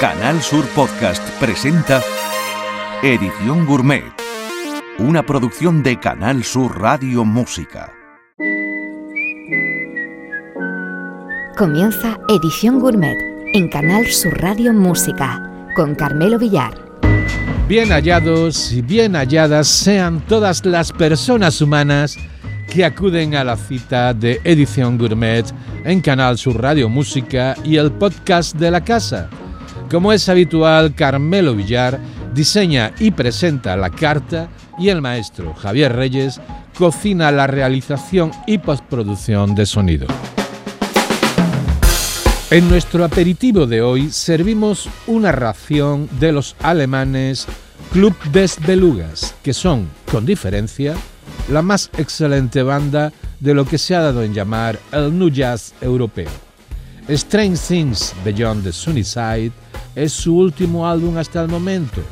Canal Sur Podcast presenta Edición Gourmet, una producción de Canal Sur Radio Música. Comienza Edición Gourmet en Canal Sur Radio Música con Carmelo Villar. Bien hallados y bien halladas sean todas las personas humanas que acuden a la cita de Edición Gourmet en Canal Sur Radio Música y el podcast de la casa. Como es habitual, Carmelo Villar diseña y presenta la carta y el maestro Javier Reyes cocina la realización y postproducción de sonido. En nuestro aperitivo de hoy servimos una ración de los alemanes Club des Belugas, que son, con diferencia, la más excelente banda de lo que se ha dado en llamar el New Jazz europeo. Strange Things Beyond the Sunny Side es su último álbum hasta el momento.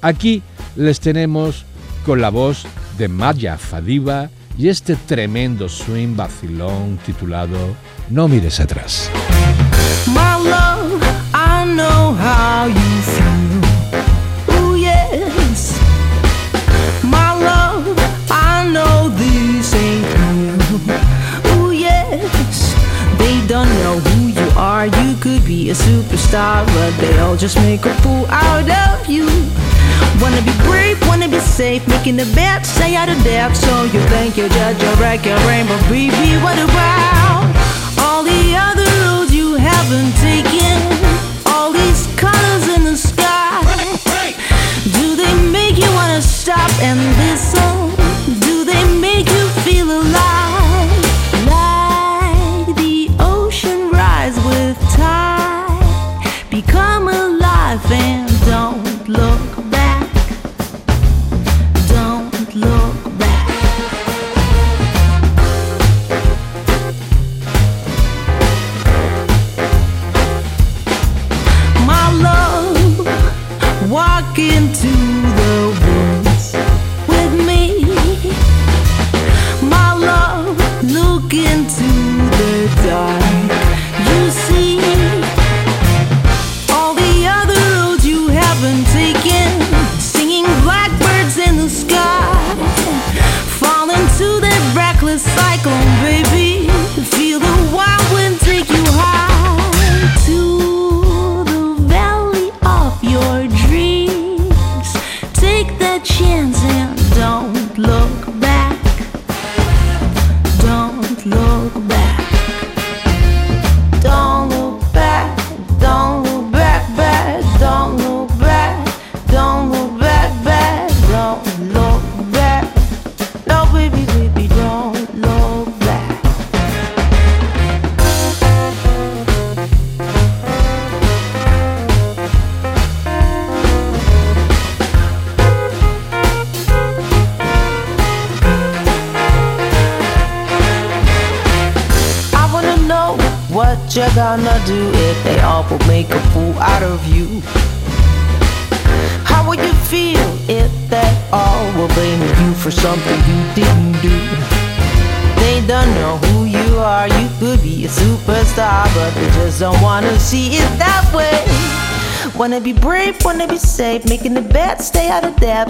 Aquí les tenemos con la voz de Maya Fadiva y este tremendo swing vacilón titulado No mires atrás. Are. You could be a superstar, but they'll just make a fool out of you. Wanna be brave, wanna be safe, making the bet, stay out of depth. So you think you'll judge your wreck your rainbow, baby. What about all the other roads you haven't taken? All these colors in the sky. Do they make you wanna stop and listen? with time become a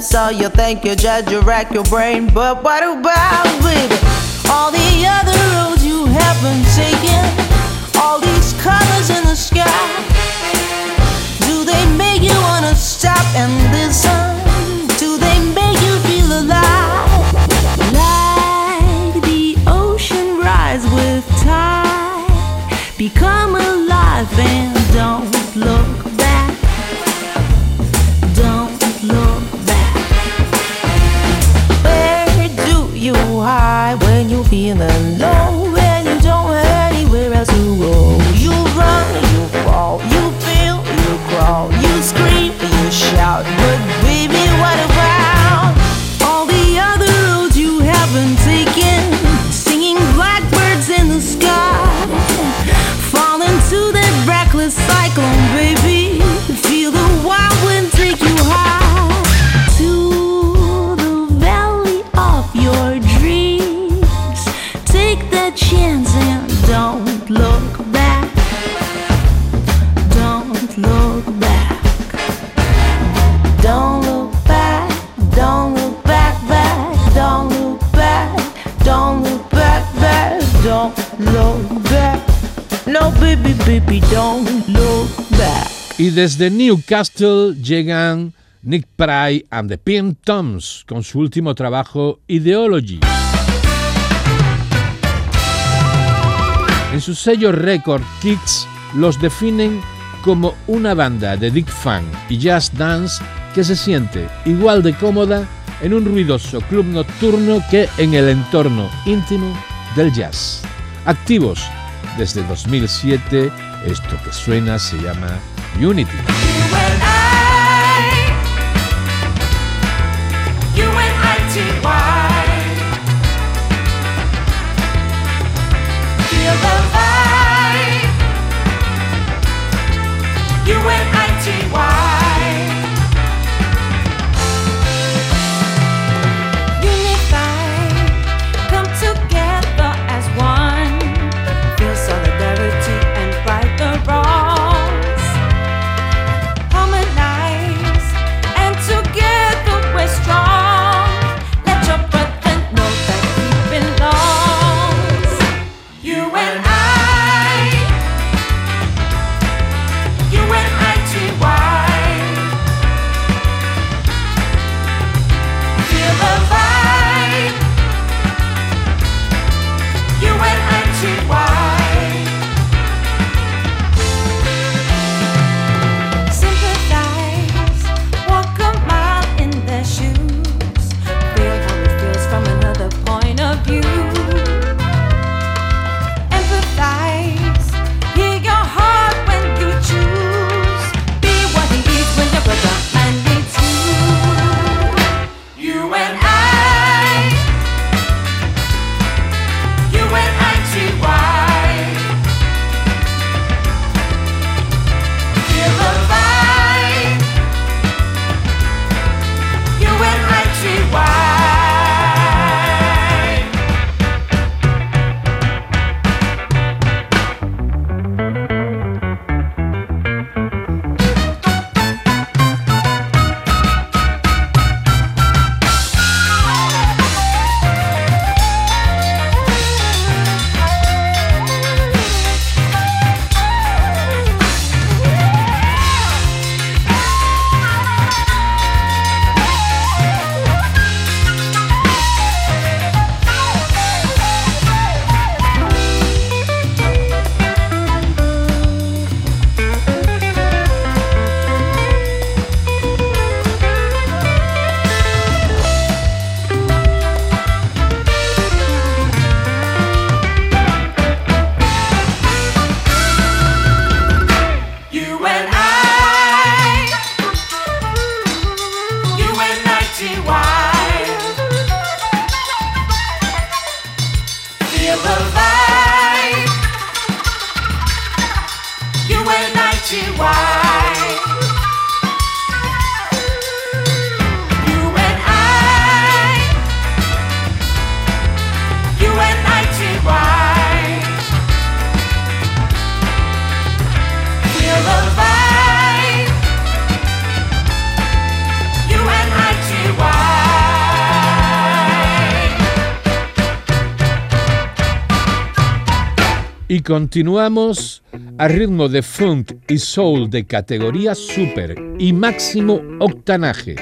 So you'll think you'll judge, you rack your brain, but what about, baby? All the other roads you haven't taken, desde Newcastle llegan Nick Pry and the Pin Toms con su último trabajo Ideology. En su sello Record Kicks los definen como una banda de dick funk y jazz dance que se siente igual de cómoda en un ruidoso club nocturno que en el entorno íntimo del jazz. Activos desde 2007, esto que suena se llama Unity. Continuamos a ritmo de funk y soul de categoría super y máximo octanaje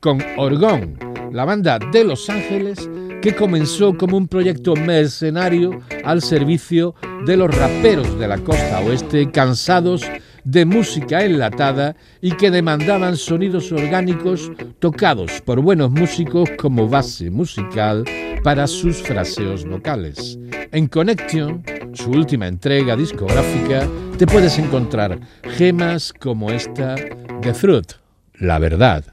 con Orgón, la banda de Los Ángeles que comenzó como un proyecto mercenario al servicio de los raperos de la costa oeste cansados de música enlatada y que demandaban sonidos orgánicos tocados por buenos músicos como base musical para sus fraseos vocales. En Connection, su última entrega discográfica, te puedes encontrar gemas como esta de Fruit, la verdad.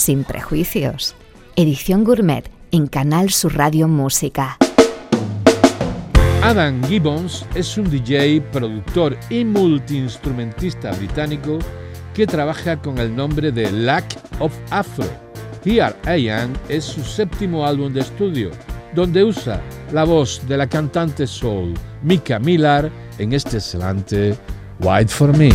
Sin prejuicios. Edición Gourmet en Canal Sur Radio Música. Adam Gibbons es un DJ, productor y multiinstrumentista británico que trabaja con el nombre de Lack of Afro. Here I Am es su séptimo álbum de estudio, donde usa la voz de la cantante soul Mika Millar en este excelente White for Me.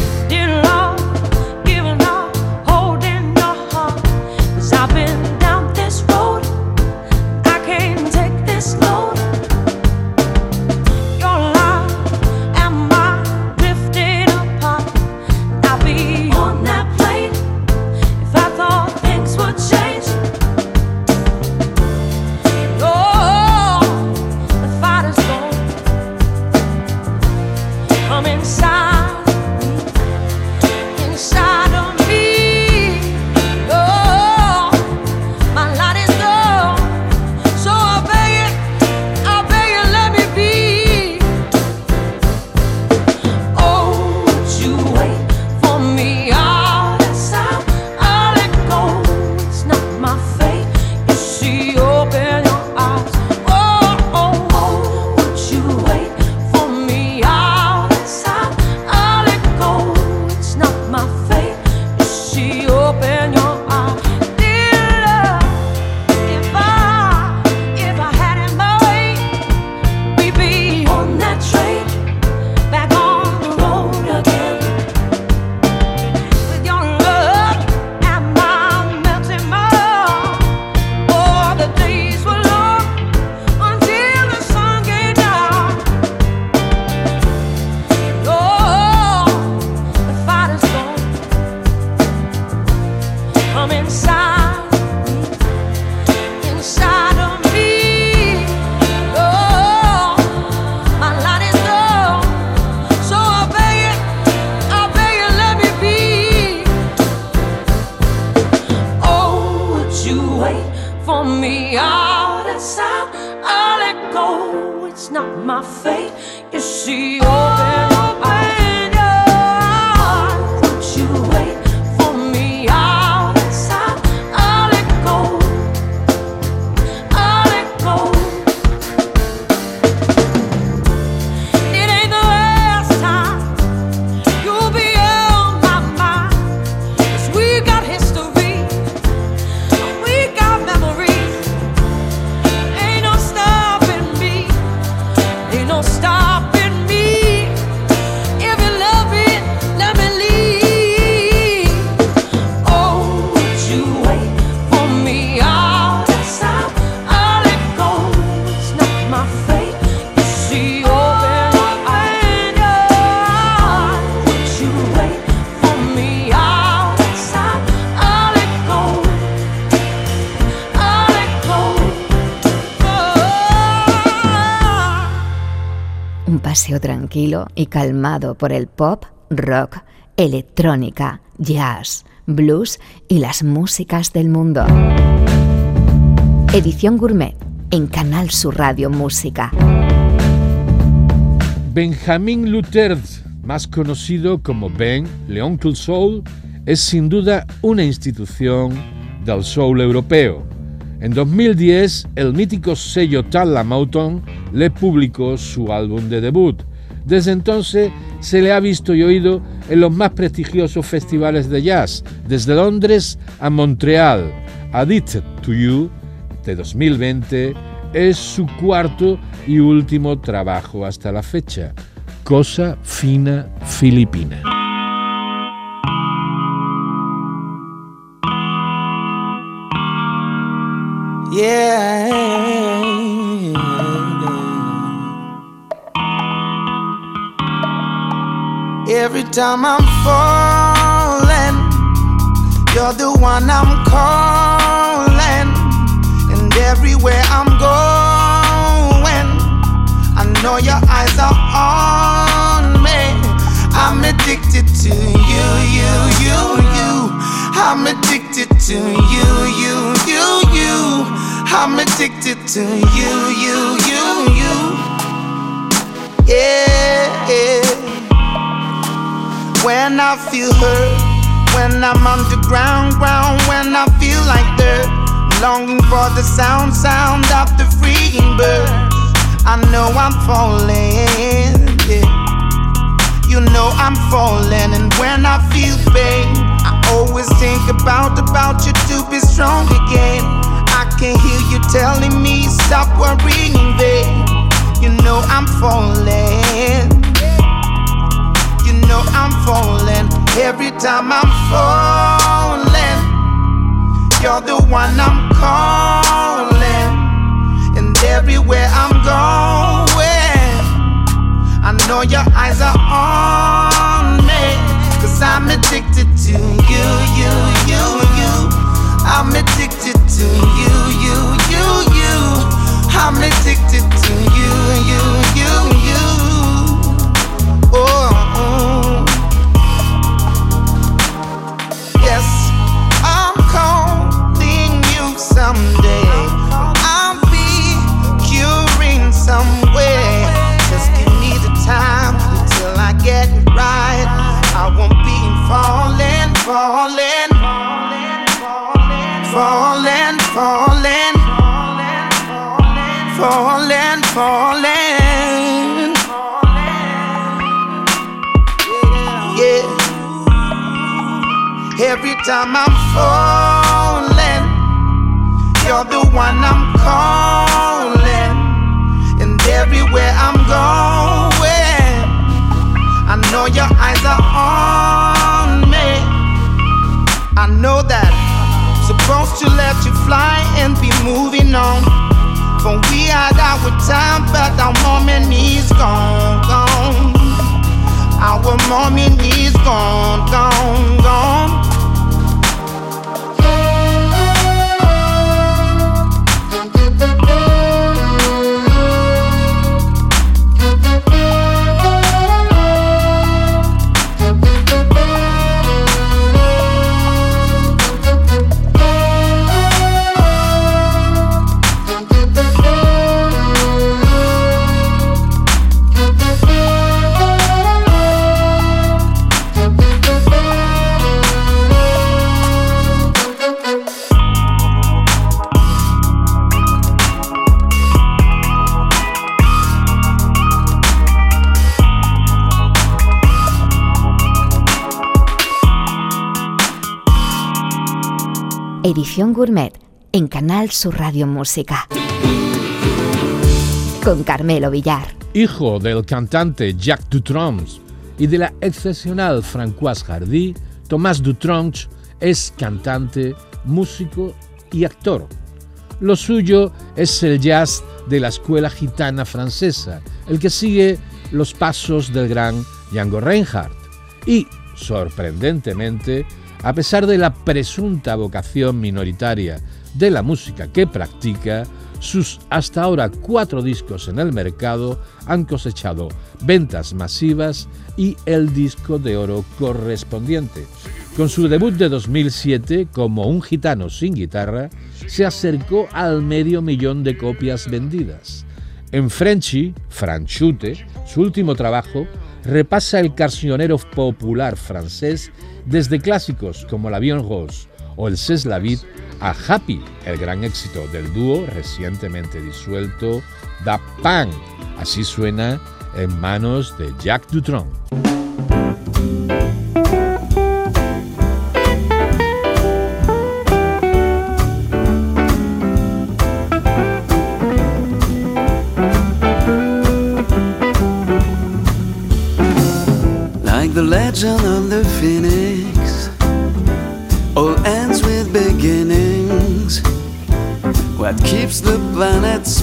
Tranquilo y calmado por el pop, rock, electrónica, jazz, blues y las músicas del mundo. Edición Gourmet en Canal Sur Radio Música. Benjamin Luther, más conocido como Ben Leoncle Soul, es sin duda una institución del soul europeo en 2010, el mítico sello Talla Mountain le publicó su álbum de debut. Desde entonces se le ha visto y oído en los más prestigiosos festivales de jazz, desde Londres a Montreal. Addicted to You, de 2020, es su cuarto y último trabajo hasta la fecha. Cosa fina filipina. Yeah. Every time I'm falling, you're the one I'm calling. And everywhere I'm going, I know your eyes are on me. I'm addicted to you, you, you, you. I'm addicted to you, you, you, you. I'm addicted to you, you, you, you. Yeah, yeah. When I feel hurt when I'm underground, ground, when I feel like dirt. Longing for the sound, sound of the freeing birds. I know I'm falling, yeah. You know I'm falling, and when I feel pain, I always think about about you to be strong again. I can hear you telling me stop worrying, babe. You know I'm falling. Know I'm falling every time I'm falling. You're the one I'm calling, and everywhere I'm going, I know your eyes are on me. Cause I'm addicted to you, you, you, you. I'm addicted to you, you, you, you. I'm addicted to you, you. Someday. I'll be curing somewhere. Just give me the time until I get it right. I won't be falling, falling, falling, falling, falling, falling. Yeah. Every time I'm falling, you're the one I'm calling. And everywhere I'm going, I know your eyes are on me. I know that supposed to let you fly and be moving on. But we had our time, but our moment is gone, gone. Our moment is gone, gone, gone. Edición Gourmet en Canal Sur Radio Música. Con Carmelo Villar. Hijo del cantante Jacques Dutronx y de la excepcional Françoise Hardy, Tomás Dutronx es cantante, músico y actor. Lo suyo es el jazz de la escuela gitana francesa, el que sigue los pasos del gran Django Reinhardt. Y, sorprendentemente, a pesar de la presunta vocación minoritaria de la música que practica, sus hasta ahora cuatro discos en el mercado han cosechado ventas masivas y el disco de oro correspondiente. Con su debut de 2007 como un gitano sin guitarra, se acercó al medio millón de copias vendidas. En Frenchy, Franchute, su último trabajo, repasa el cancionero popular francés desde clásicos como La Bien Rose o el C'est la a Happy, el gran éxito del dúo recientemente disuelto Da Punk. Así suena en manos de Jacques Dutronc.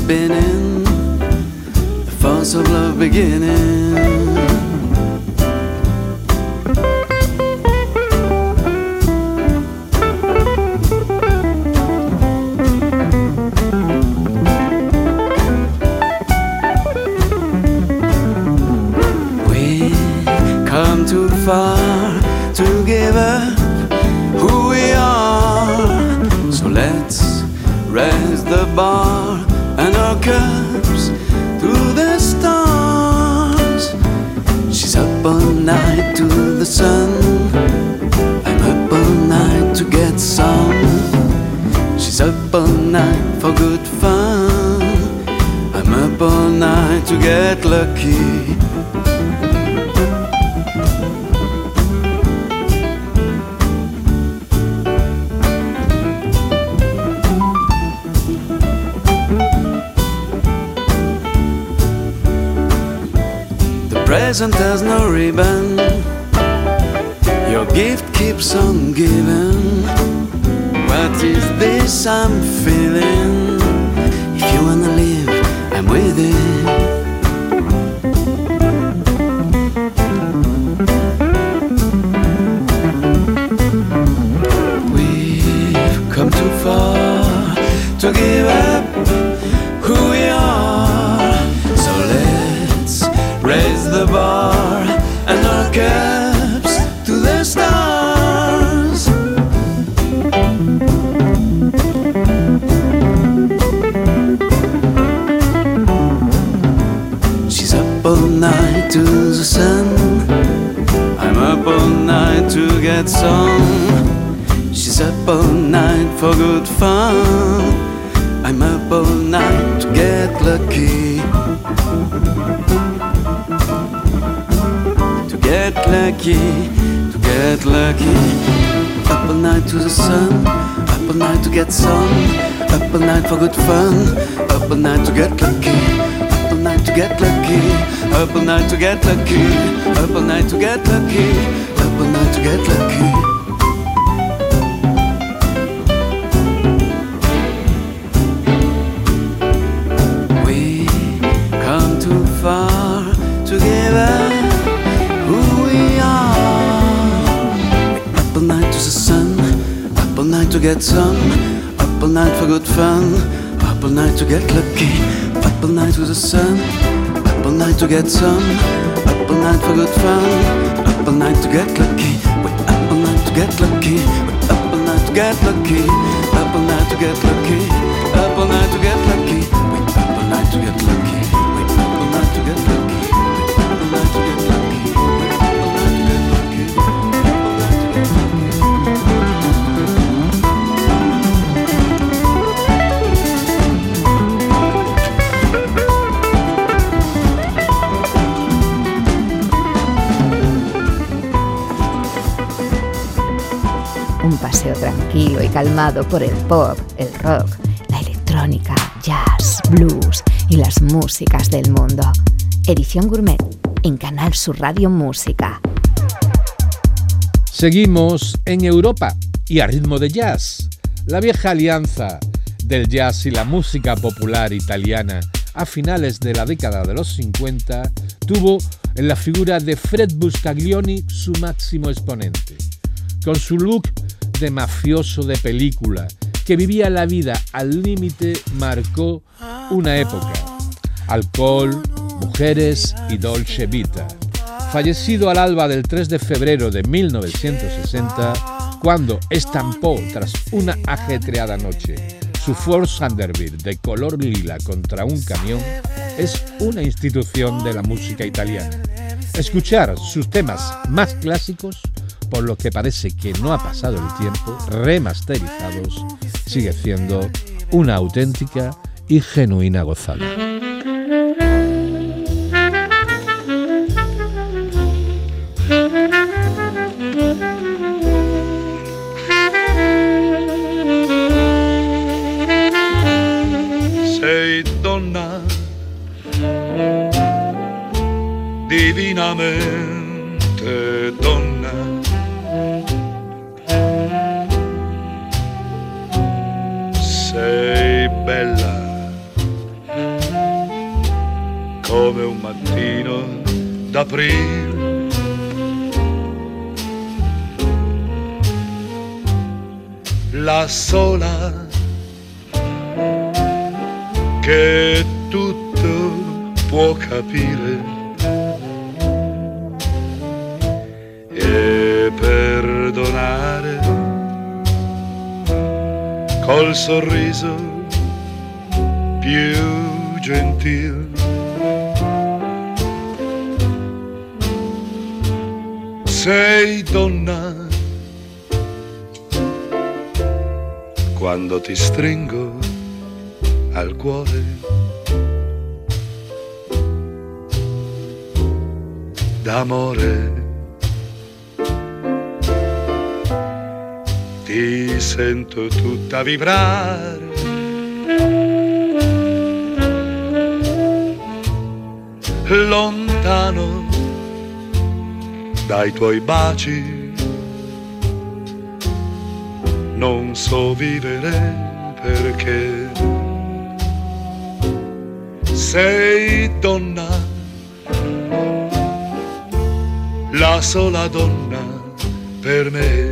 Spinning? The force of love beginning. No ribbon. Your gift keeps on giving. What is this I'm feeling? If you wanna live, I'm with it. We've come too far to give up to get. She's up all night for good fun. I'm up all night to get lucky. To get lucky, to get lucky. Up all night to the sun. Up all night to get some. Up all night for good fun. Up all night to get lucky. Up all night to get lucky. Up all night to get lucky. Up all night to get lucky. All night to get lucky. We come too far together. Who we are. Up all night to the sun. Up all night to get some. Up all night for good fun. Up all night to get lucky. Up all night to the sun. Up all night to get some. Up all night for good fun. Up all night to get lucky. We up all night to get lucky. We up all night to get lucky. Up all night to get lucky. Up all night to get lucky. We up all night to get lucky. We up all night to get lucky. Tranquilo y calmado por el pop, el rock, la electrónica, jazz, blues y las músicas del mundo. Edición Gourmet en Canal Sur Radio Música. Seguimos en Europa y a ritmo de jazz. La vieja alianza del jazz y la música popular italiana a finales de la década de los 50 tuvo en la figura de Fred Buscaglioni su máximo exponente. Con su look de mafioso de película que vivía la vida al límite marcó una época. Alcohol, mujeres y dolce vita. Fallecido al alba del 3 de febrero de 1960, cuando estampó tras una ajetreada noche su Ford Thunderbird de color lila contra un camión, es una institución de la música italiana. Escuchar sus temas más clásicos, por lo que parece que no ha pasado el tiempo, remasterizados, sigue siendo una auténtica y genuina gozada. Come un mattino d'aprile la sola che tutto può capire e perdonare col sorriso più gentil. Sei donna quando ti stringo al cuore. D'amore ti sento tutta vibrare. Lontano dai tuoi baci. Non so vivere perché. Sei donna, la sola donna per me.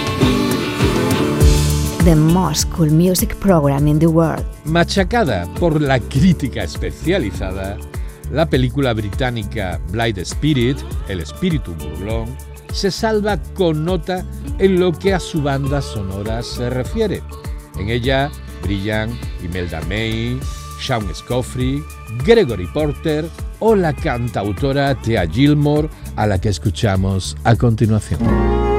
The most cool music program in the world. Machacada por la crítica especializada, la película británica Blind Spirit, El espíritu burlón, se salva con nota en lo que a su banda sonora se refiere. En ella brillan Imelda May, Sean Scoffrey, Gregory Porter o la cantautora Thea Gilmore, a la que escuchamos a continuación.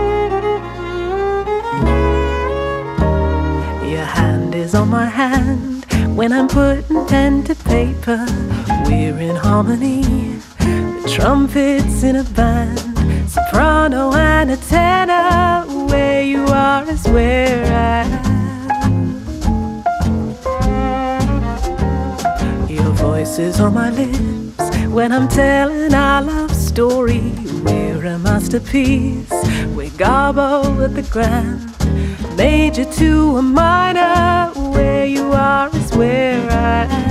Hand is on my hand when I'm putting pen to paper. We're in harmony, the trumpets in a band. soprano and a tenor. Where you are is where I am. Your voice is on my lips when I'm telling our love story. We're a masterpiece. We garbo with the grand. Major to a minor. Where you are is where I am.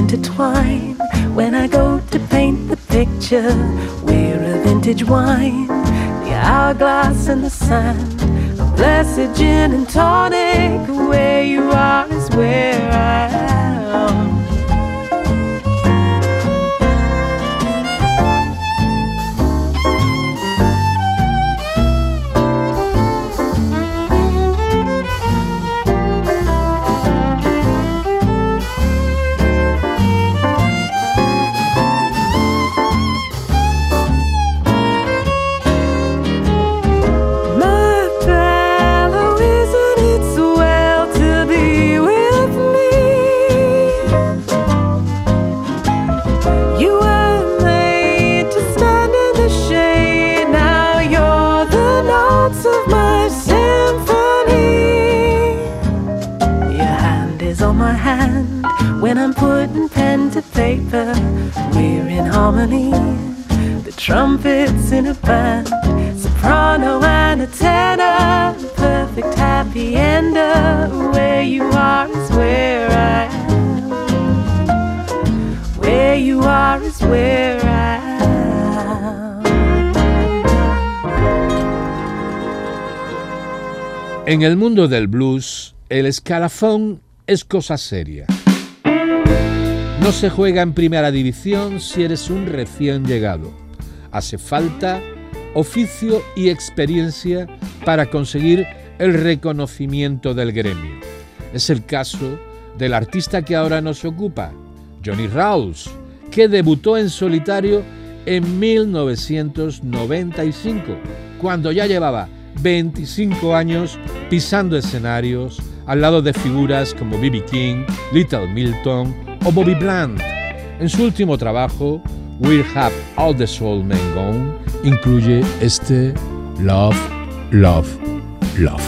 Intertwine when I go to paint the picture. We're a vintage wine, the hourglass and the sand, a blessed gin and tonic. Where you are is where I am. Harmony. The trumpets in a band, soprano and a tenor, perfect happy ender. Where you are is where I am. Where you are is where I am. En el mundo del blues, el escalafón es cosa seria. No se juega en primera división si eres un recién llegado. Hace falta oficio y experiencia para conseguir el reconocimiento del gremio. Es el caso del artista que ahora nos ocupa, Johnny Rawls, que debutó en solitario en 1995, cuando ya llevaba 25 años pisando escenarios al lado de figuras como B.B. King, Little Milton o Bobby Bland. En su último trabajo, We'll Have All the Soul Men Gone, incluye este Love, Love, Love.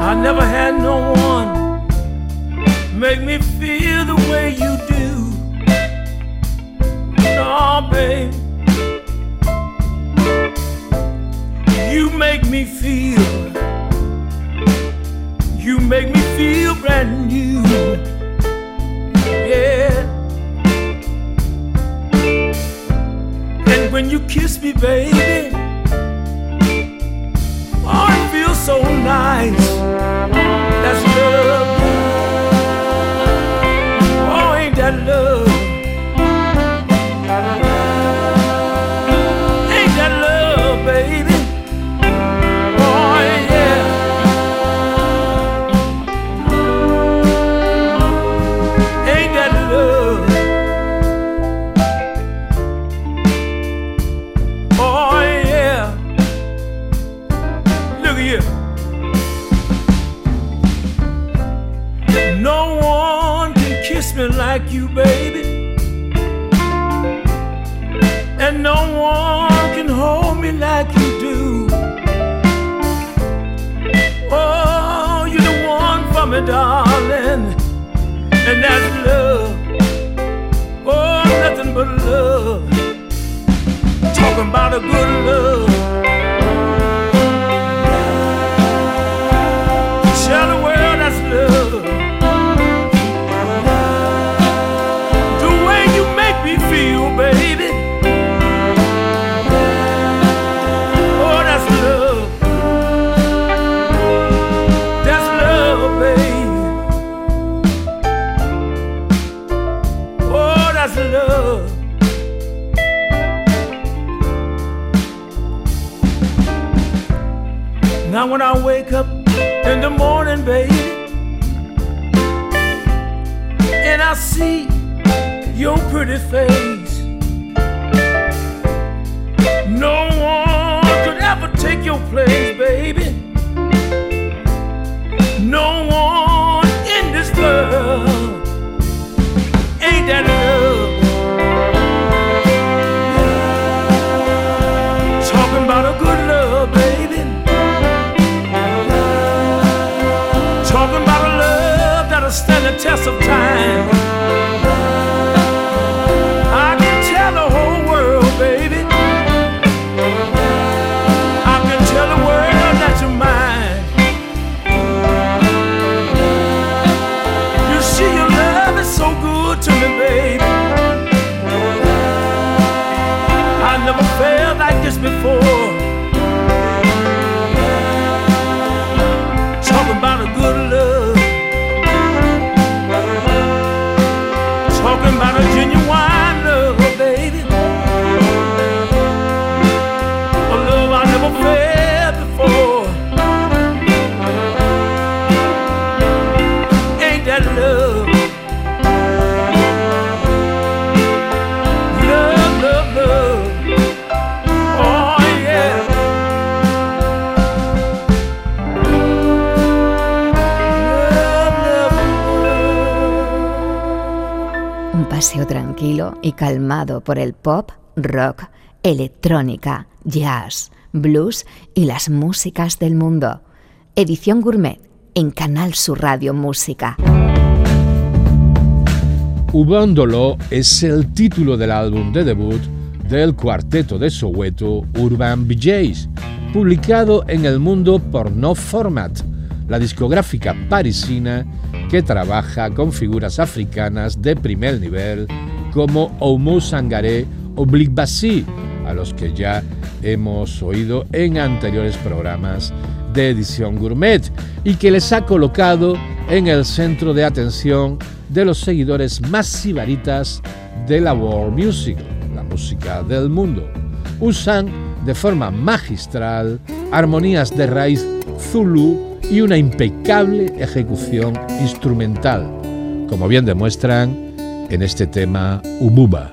I never had no one make me feel the way you do. No, babe. You make me feel. You make me feel brand new. Yeah. And when you kiss me, baby, oh, it feels so nice. That's love. Good love. Por el pop, rock, electrónica, jazz, blues y las músicas del mundo. Edición Gourmet en Canal Sur Radio Música. Ubándolo es el título del álbum de debut del cuarteto de Soweto Urban BJs, publicado en el mundo por No Format, la discográfica parisina que trabaja con figuras africanas de primer nivel como Oumou Sangaré o Blick Bassi, a los que ya hemos oído en anteriores programas de edición gourmet y que les ha colocado en el centro de atención de los seguidores más sibaritas de la world music, la música del mundo. Usan de forma magistral armonías de raíz zulu y una impecable ejecución instrumental, como bien demuestran en este tema Umuba.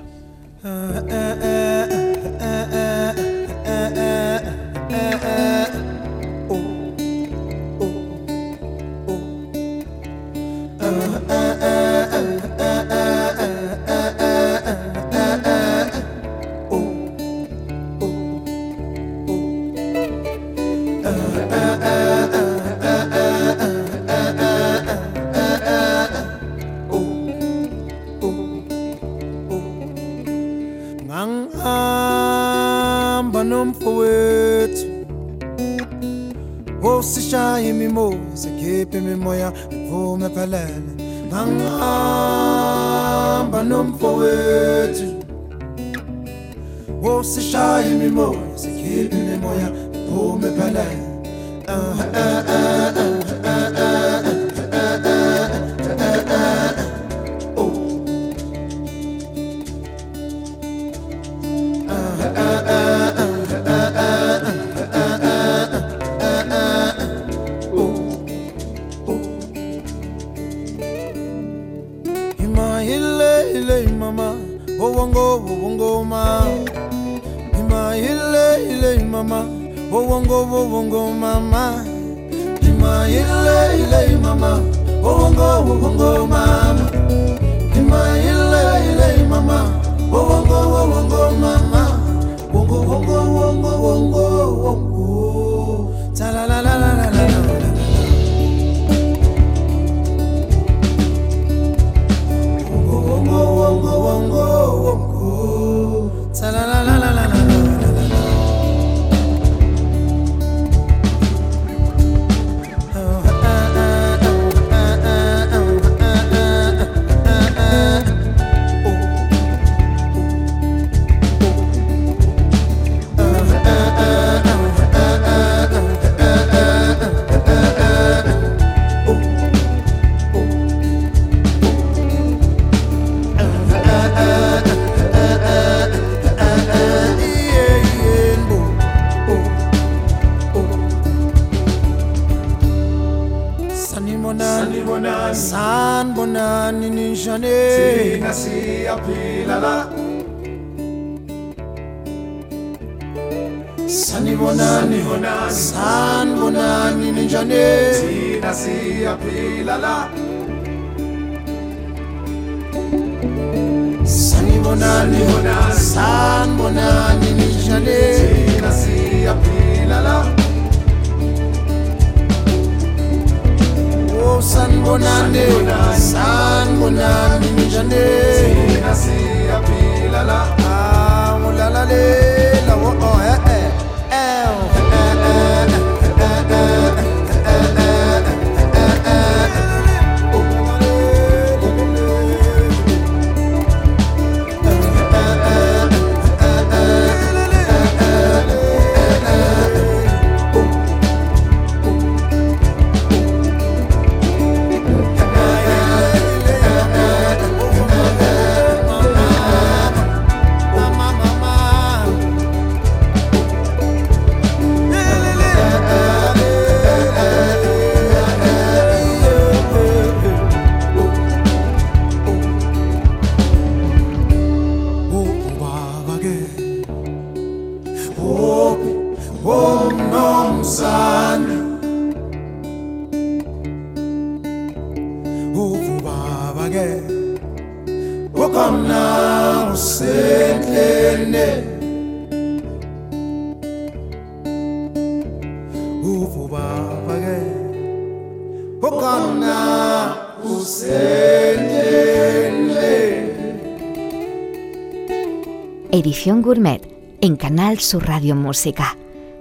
Canal Sur Radio Música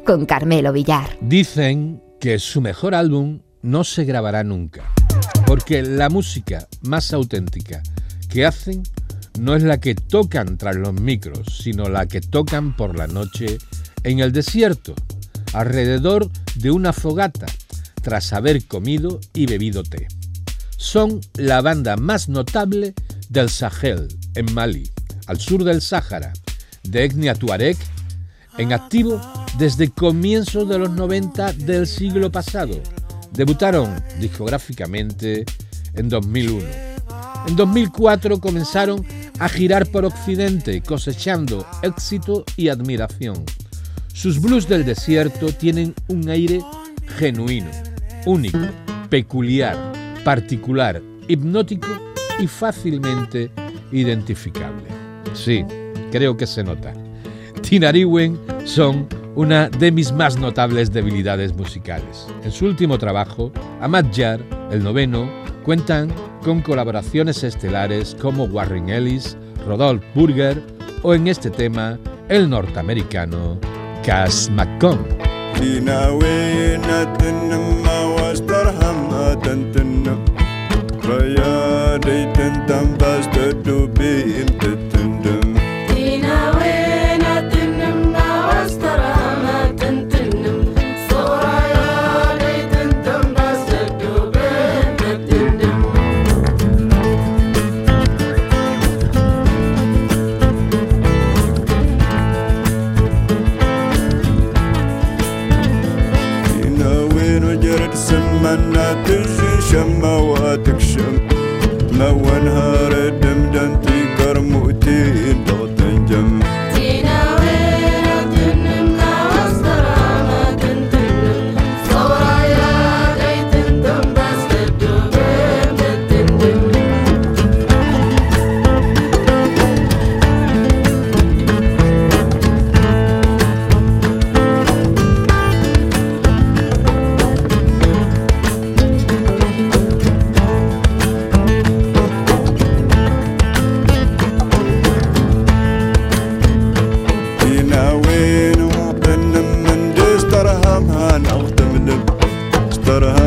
con Carmelo Villar. Dicen que su mejor álbum no se grabará nunca, porque la música más auténtica que hacen no es la que tocan tras los micros, sino la que tocan por la noche en el desierto, alrededor de una fogata, tras haber comido y bebido té. Son la banda más notable del Sahel, en Mali, al sur del Sáhara, de etnia tuareg en activo desde comienzos de los 90 del siglo pasado. Debutaron discográficamente en 2001. En 2004 comenzaron a girar por Occidente, cosechando éxito y admiración. Sus blues del desierto tienen un aire genuino, único, peculiar, particular, hipnótico y fácilmente identificable. Sí, creo que se nota. Tinariwen son una de mis más notables debilidades musicales. En su último trabajo, Yar, el noveno, cuentan con colaboraciones estelares como Warren Ellis, Rodolph Burger o en este tema el norteamericano Cass McComb. but I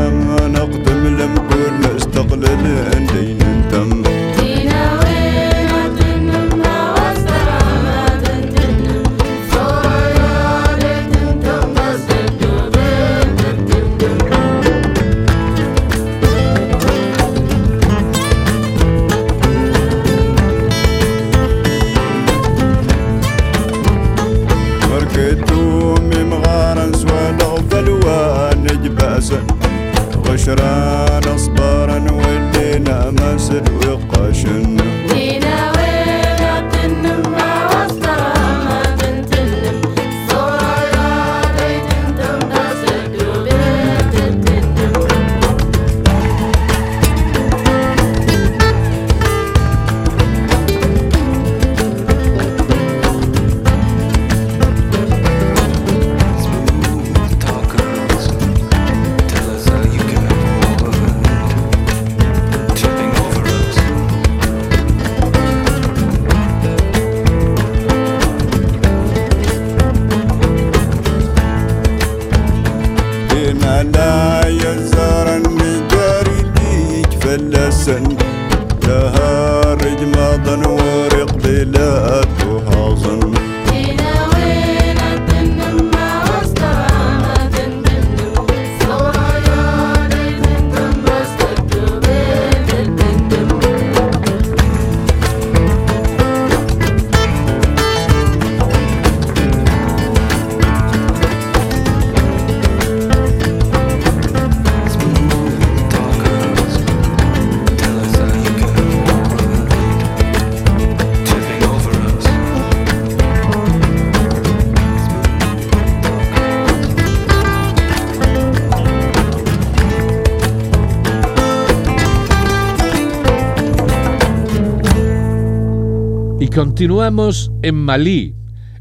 Continuamos en Malí,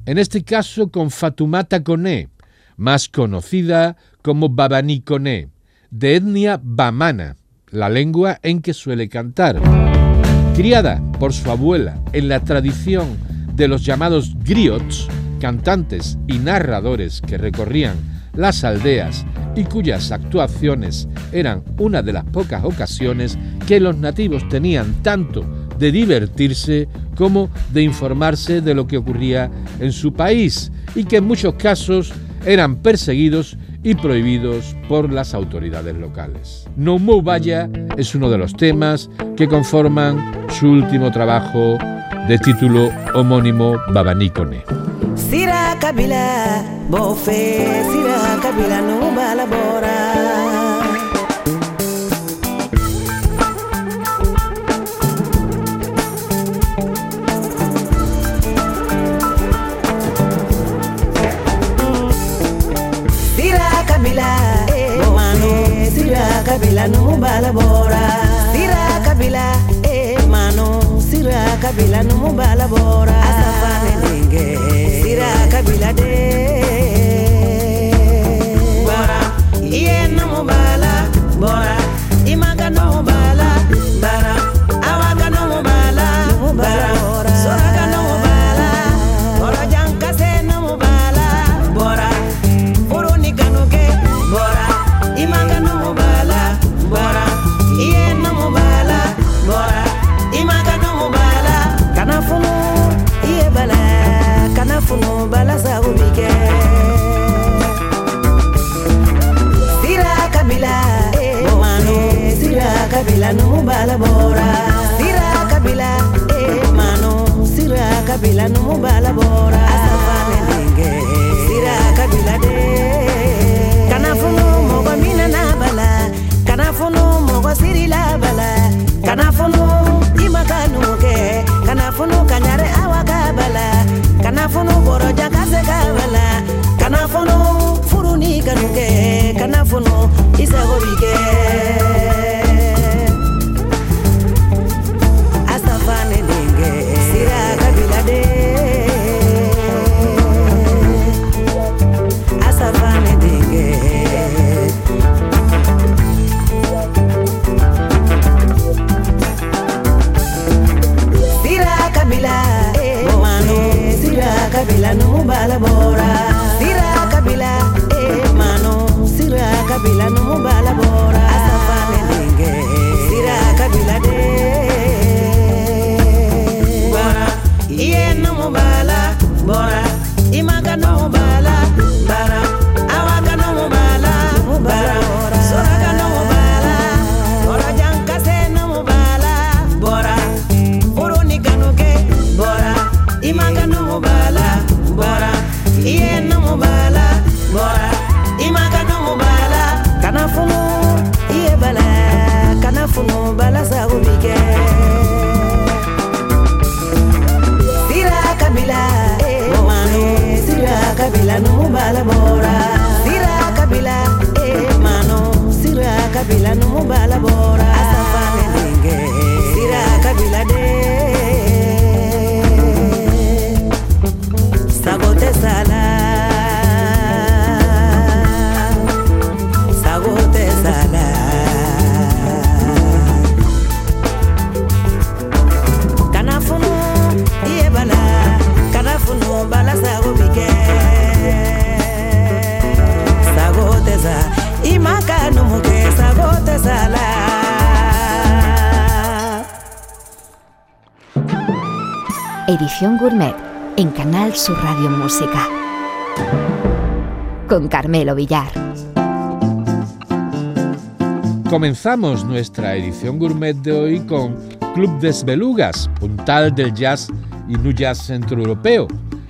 en este caso con Fatumata Kone, más conocida como Babani Kone, de etnia bamana, la lengua en que suele cantar. Criada por su abuela en la tradición de los llamados griots, cantantes y narradores que recorrían las aldeas y cuyas actuaciones eran una de las pocas ocasiones que los nativos tenían tanto de divertirse como de informarse de lo que ocurría en su país y que en muchos casos eran perseguidos y prohibidos por las autoridades locales. No Mo Vaya es uno de los temas que conforman su último trabajo de título homónimo Babanícone. Sira Kabila, no balabora. Sira Kabila, eh, mano, Sira Kabila, no balabora. Asafane ninge, Sira Kabila de. Bora, iye no bala, bora, imaga no bala, bara, Sira kabila, eh, mano, sira kabila no mubala bora, sira kabila, eh, mano, sira kabila no mubala bora, asafane ninge, sira kabila de. Kana funu mogo mina na bala, kana funu mogo siri la bala, kana funu kana funu kanyare awaka bala, kana funu se ka wala kana fɔnɔ furu ni kanu kana fɔnɔ i kabila no bala bora. Asafane dinge Sira kabila de. Bora. Iye no bala bora Sira kabila, eh, mano, sira kabila no bala bora. Asafane dinge, sira kabila de. Edición Gourmet en Canal Sur Radio Música. Con Carmelo Villar. Comenzamos nuestra edición gourmet de hoy con Club des Belugas, puntal del jazz y nu jazz centroeuropeo.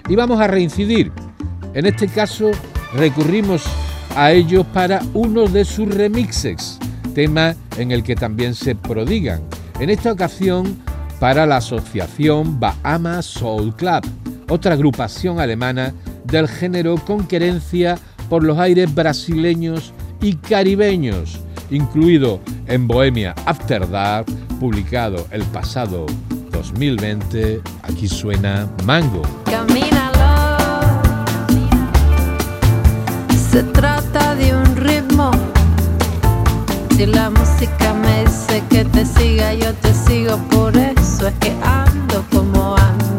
Y vamos a reincidir. En este caso recurrimos a ellos para uno de sus remixes, tema en el que también se prodigan. En esta ocasión para la asociación Bahama Soul Club, otra agrupación alemana del género con querencia por los aires brasileños y caribeños, incluido en Bohemia After Dark, publicado el pasado 2020. Aquí suena Mango. Camínalo. Se trata de un ritmo. Si la música me dice que te siga, yo te sigo. Por eso es que ando como ando.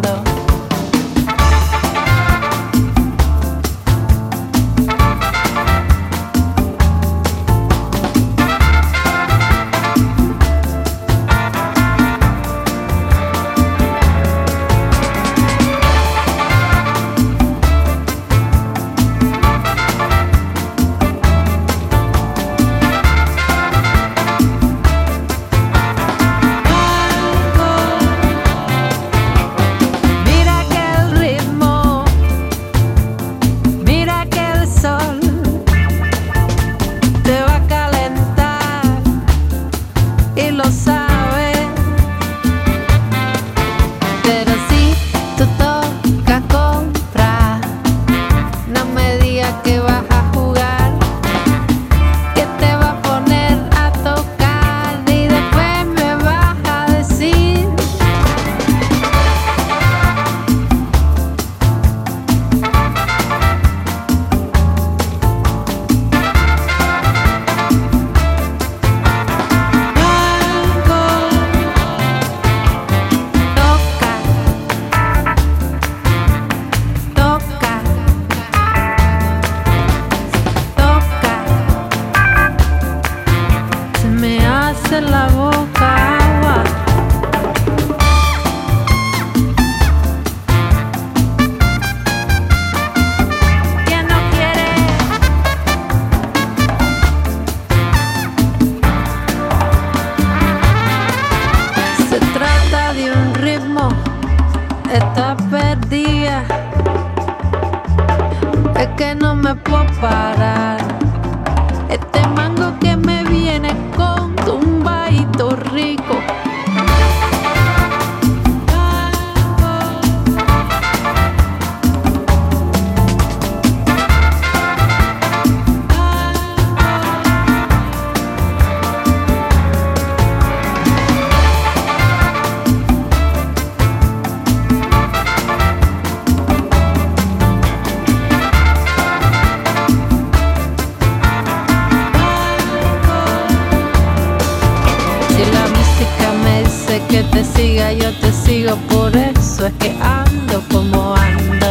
Te siga, yo te sigo, por eso es que ando como ando.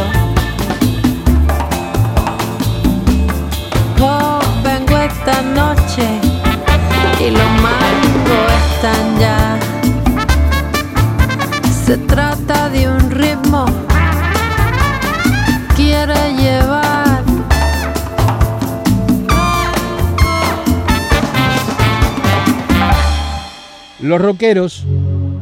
Vengo esta noche y los mangos están ya. Se trata de un ritmo, quiere llevar. Los rockeros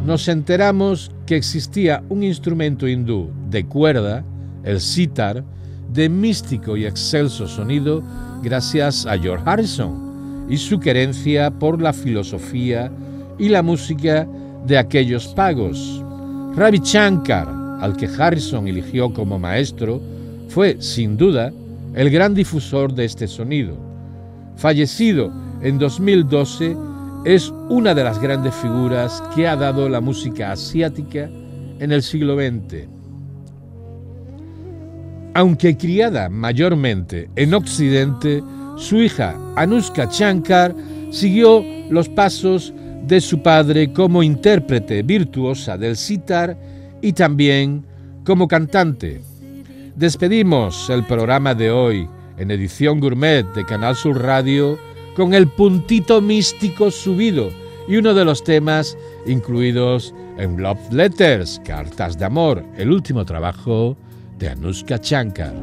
nos enteramos que existía un instrumento hindú de cuerda, el sitar, de místico y excelso sonido gracias a George Harrison y su querencia por la filosofía y la música de aquellos pagos. Ravi Shankar, al que Harrison eligió como maestro, fue, sin duda, el gran difusor de este sonido. Fallecido en 2012, es una de las grandes figuras que ha dado la música asiática en el siglo XX. Aunque criada mayormente en Occidente, su hija Anushka Shankar siguió los pasos de su padre como intérprete virtuosa del sitar y también como cantante. Despedimos el programa de hoy en edición gourmet de Canal Sur Radio con el puntito místico subido y uno de los temas incluidos en Love Letters, Cartas de Amor, el último trabajo de Anushka Shankar.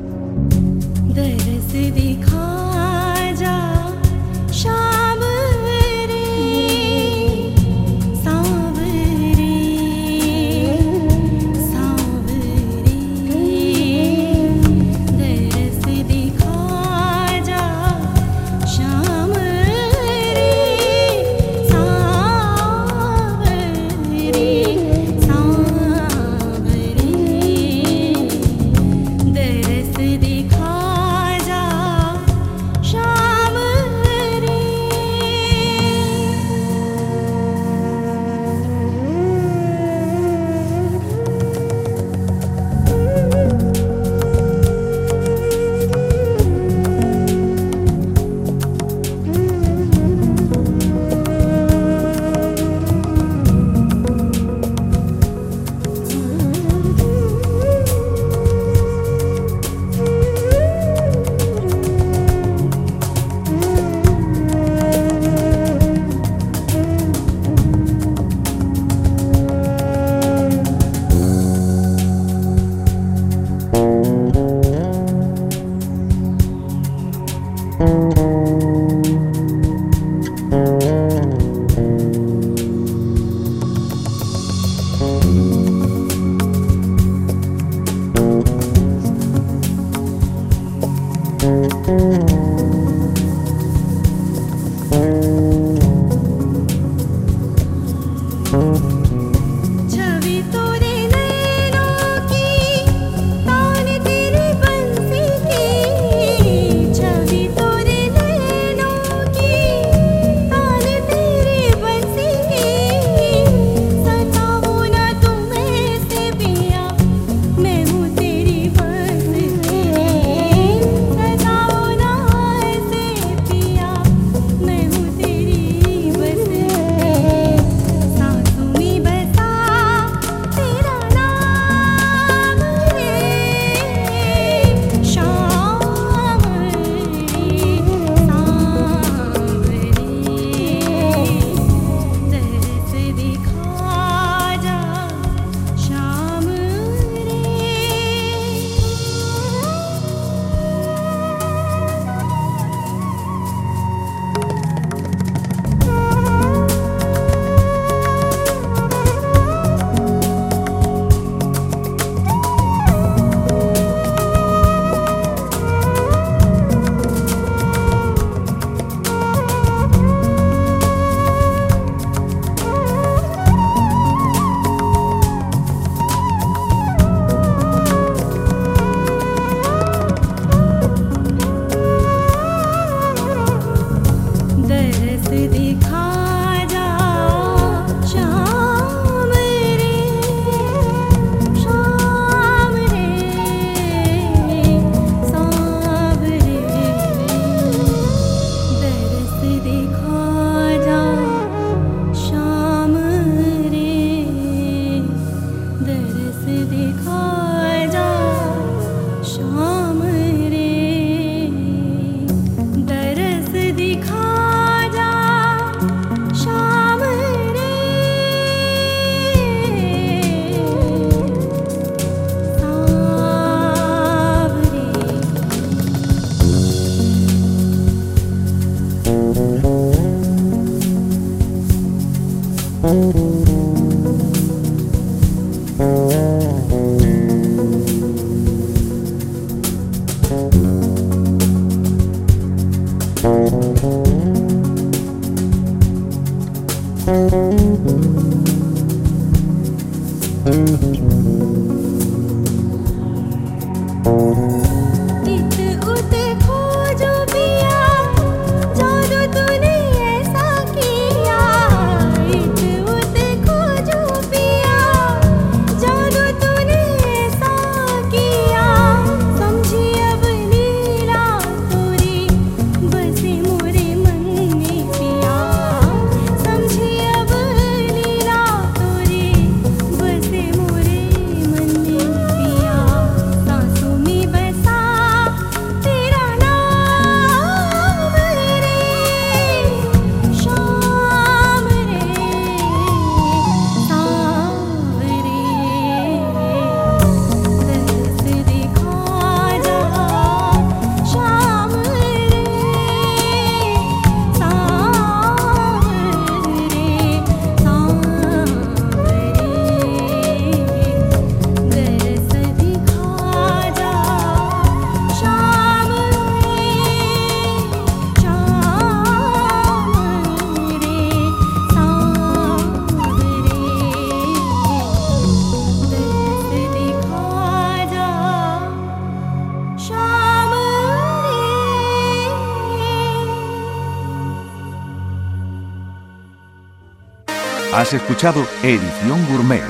Escuchado Edición Gourmet,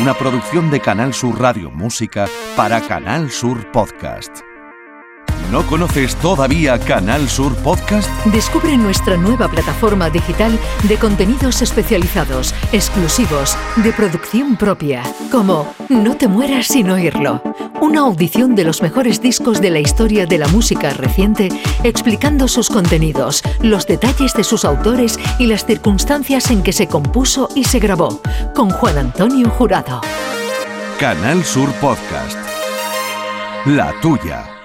una producción de Canal Sur Radio Música para Canal Sur Podcast. ¿No conoces todavía Canal Sur Podcast? Descubre nuestra nueva plataforma digital de contenidos especializados, exclusivos, de producción propia, como No te mueras sin oírlo, una audición de los mejores discos de la historia de la música reciente, explicando sus contenidos, los detalles de sus autores y las circunstancias en que se compuso y se grabó, con Juan Antonio Jurado. Canal Sur Podcast. La tuya.